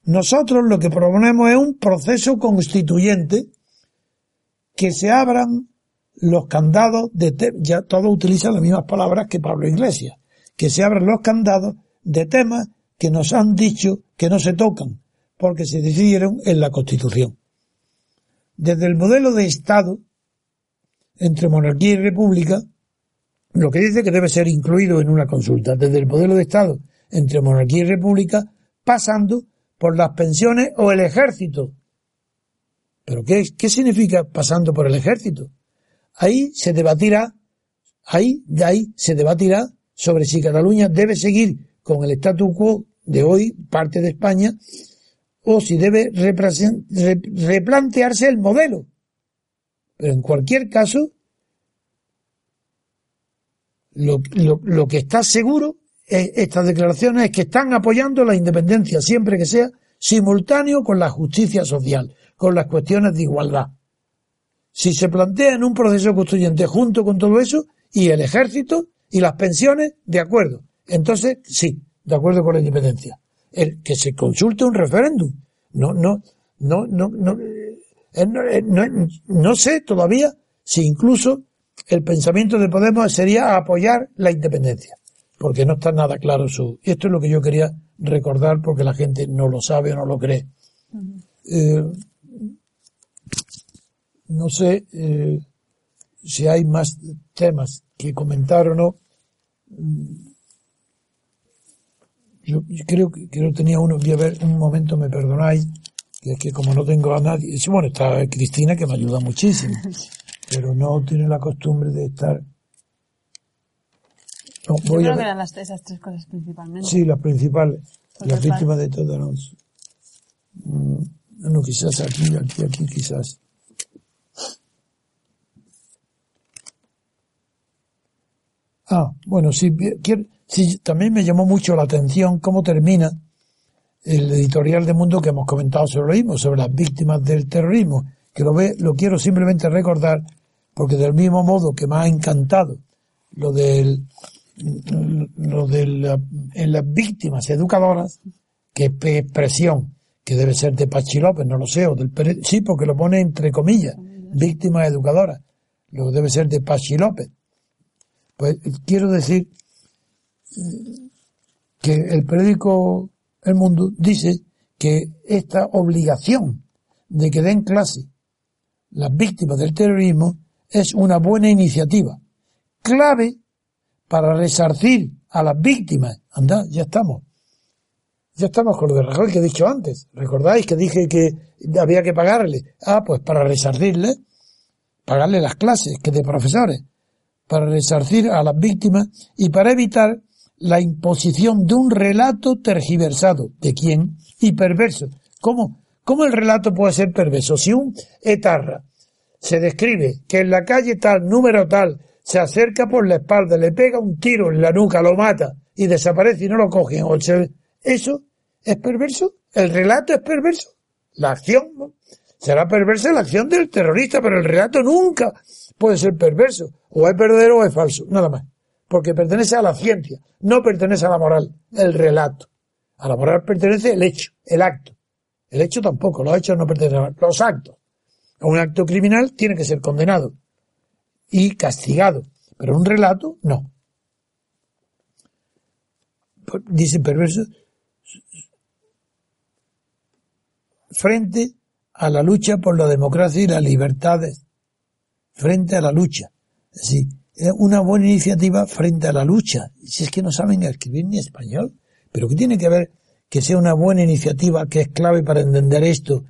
Nosotros lo que proponemos es un proceso constituyente que se abran los candados de ya todos utilizan las mismas palabras que Pablo Iglesias, que se abran los candados de temas que nos han dicho que no se tocan, porque se decidieron en la Constitución. Desde el modelo de Estado, entre monarquía y república, lo que dice que debe ser incluido en una consulta, desde el modelo de Estado entre monarquía y república, pasando por las pensiones o el ejército. ¿Pero qué, qué significa pasando por el ejército? Ahí se debatirá, ahí, de ahí se debatirá sobre si Cataluña debe seguir con el statu quo de hoy, parte de España, o si debe replantearse el modelo. Pero en cualquier caso, lo, lo, lo que está seguro eh, estas declaraciones es que están apoyando la independencia siempre que sea simultáneo con la justicia social, con las cuestiones de igualdad. Si se plantea en un proceso constituyente junto con todo eso y el ejército y las pensiones, de acuerdo. Entonces, sí, de acuerdo con la independencia. El que se consulte un referéndum. No, no, no, no, no, eh, no, eh, no sé todavía si incluso el pensamiento de Podemos sería apoyar la independencia, porque no está nada claro su. Y esto es lo que yo quería recordar porque la gente no lo sabe o no lo cree. eh, no sé eh, si hay más temas que comentar o no. Yo, yo creo que creo tenía uno, voy a ver un momento, me perdonáis, que es que como no tengo a nadie, bueno, está Cristina que me ayuda muchísimo pero no tiene la costumbre de estar. No, Yo creo que eran las, esas tres cosas principalmente. Sí, las principales. las víctimas de todas las. Mm, no, quizás aquí, aquí, aquí, quizás. Ah, bueno, sí, también me llamó mucho la atención cómo termina el editorial de Mundo que hemos comentado sobre lo mismo, sobre las víctimas del terrorismo, que lo ve, lo quiero simplemente recordar porque del mismo modo que me ha encantado lo del lo de las víctimas educadoras, que es expresión que debe ser de Pachi López, no lo sé, o del sí, porque lo pone entre comillas, víctimas educadoras, lo debe ser de Pachi López. Pues quiero decir que el periódico El Mundo dice que esta obligación de que den clase las víctimas del terrorismo es una buena iniciativa, clave para resarcir a las víctimas. Anda, ya estamos. Ya estamos con lo de Rajoy que he dicho antes. ¿Recordáis que dije que había que pagarle? Ah, pues para resarcirle, pagarle las clases que de profesores, para resarcir a las víctimas y para evitar la imposición de un relato tergiversado. ¿De quién? Y perverso. ¿Cómo? ¿Cómo el relato puede ser perverso? Si un etarra se describe que en la calle tal, número tal, se acerca por la espalda, le pega un tiro en la nuca, lo mata y desaparece y no lo cogen. O ¿Eso es perverso? ¿El relato es perverso? La acción será perversa la acción del terrorista, pero el relato nunca puede ser perverso. O es verdadero o es falso, nada más. Porque pertenece a la ciencia, no pertenece a la moral, el relato. A la moral pertenece el hecho, el acto. El hecho tampoco, los hechos no pertenecen a los actos un acto criminal tiene que ser condenado y castigado, pero un relato no. Dice perverso, frente a la lucha por la democracia y las libertades, frente a la lucha. Es es una buena iniciativa frente a la lucha. Si es que no saben escribir ni español, pero ¿qué tiene que ver que sea una buena iniciativa que es clave para entender esto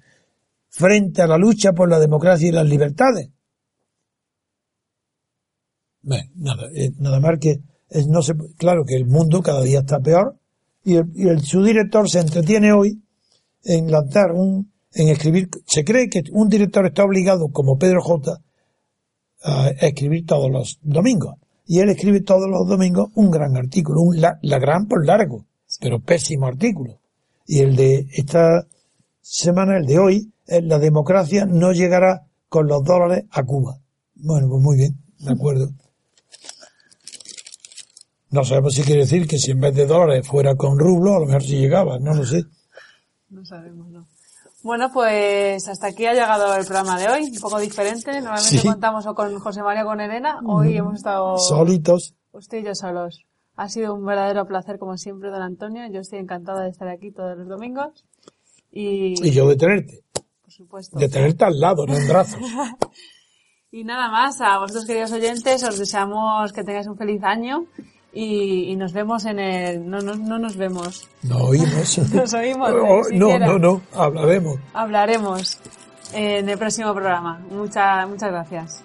frente a la lucha por la democracia y las libertades. Bueno, nada, eh, nada más que es, no se, claro que el mundo cada día está peor y, el, su director se entretiene hoy en lanzar un, en escribir, se cree que un director está obligado como Pedro J a escribir todos los domingos y él escribe todos los domingos un gran artículo, un, la, la gran por largo, pero pésimo artículo. Y el de esta semana, el de hoy, la democracia no llegará con los dólares a Cuba. Bueno, pues muy bien, de acuerdo. No sabemos si quiere decir que si en vez de dólares fuera con rublos, a lo mejor si llegaba, no lo sé. No sabemos, no. Bueno, pues hasta aquí ha llegado el programa de hoy, un poco diferente. Normalmente contamos o con José María con Elena. Hoy hemos estado... Solitos. Usted y yo solos. Ha sido un verdadero placer, como siempre, don Antonio. Yo estoy encantada de estar aquí todos los domingos. Y, y yo de tenerte supuesto. De tenerte al lado, no en brazos. y nada más, a vosotros queridos oyentes, os deseamos que tengáis un feliz año y, nos vemos en el... No, no, no nos vemos. No oímos. nos oímos. Oh, no, no, no, hablaremos. Hablaremos en el próximo programa. Muchas, muchas gracias.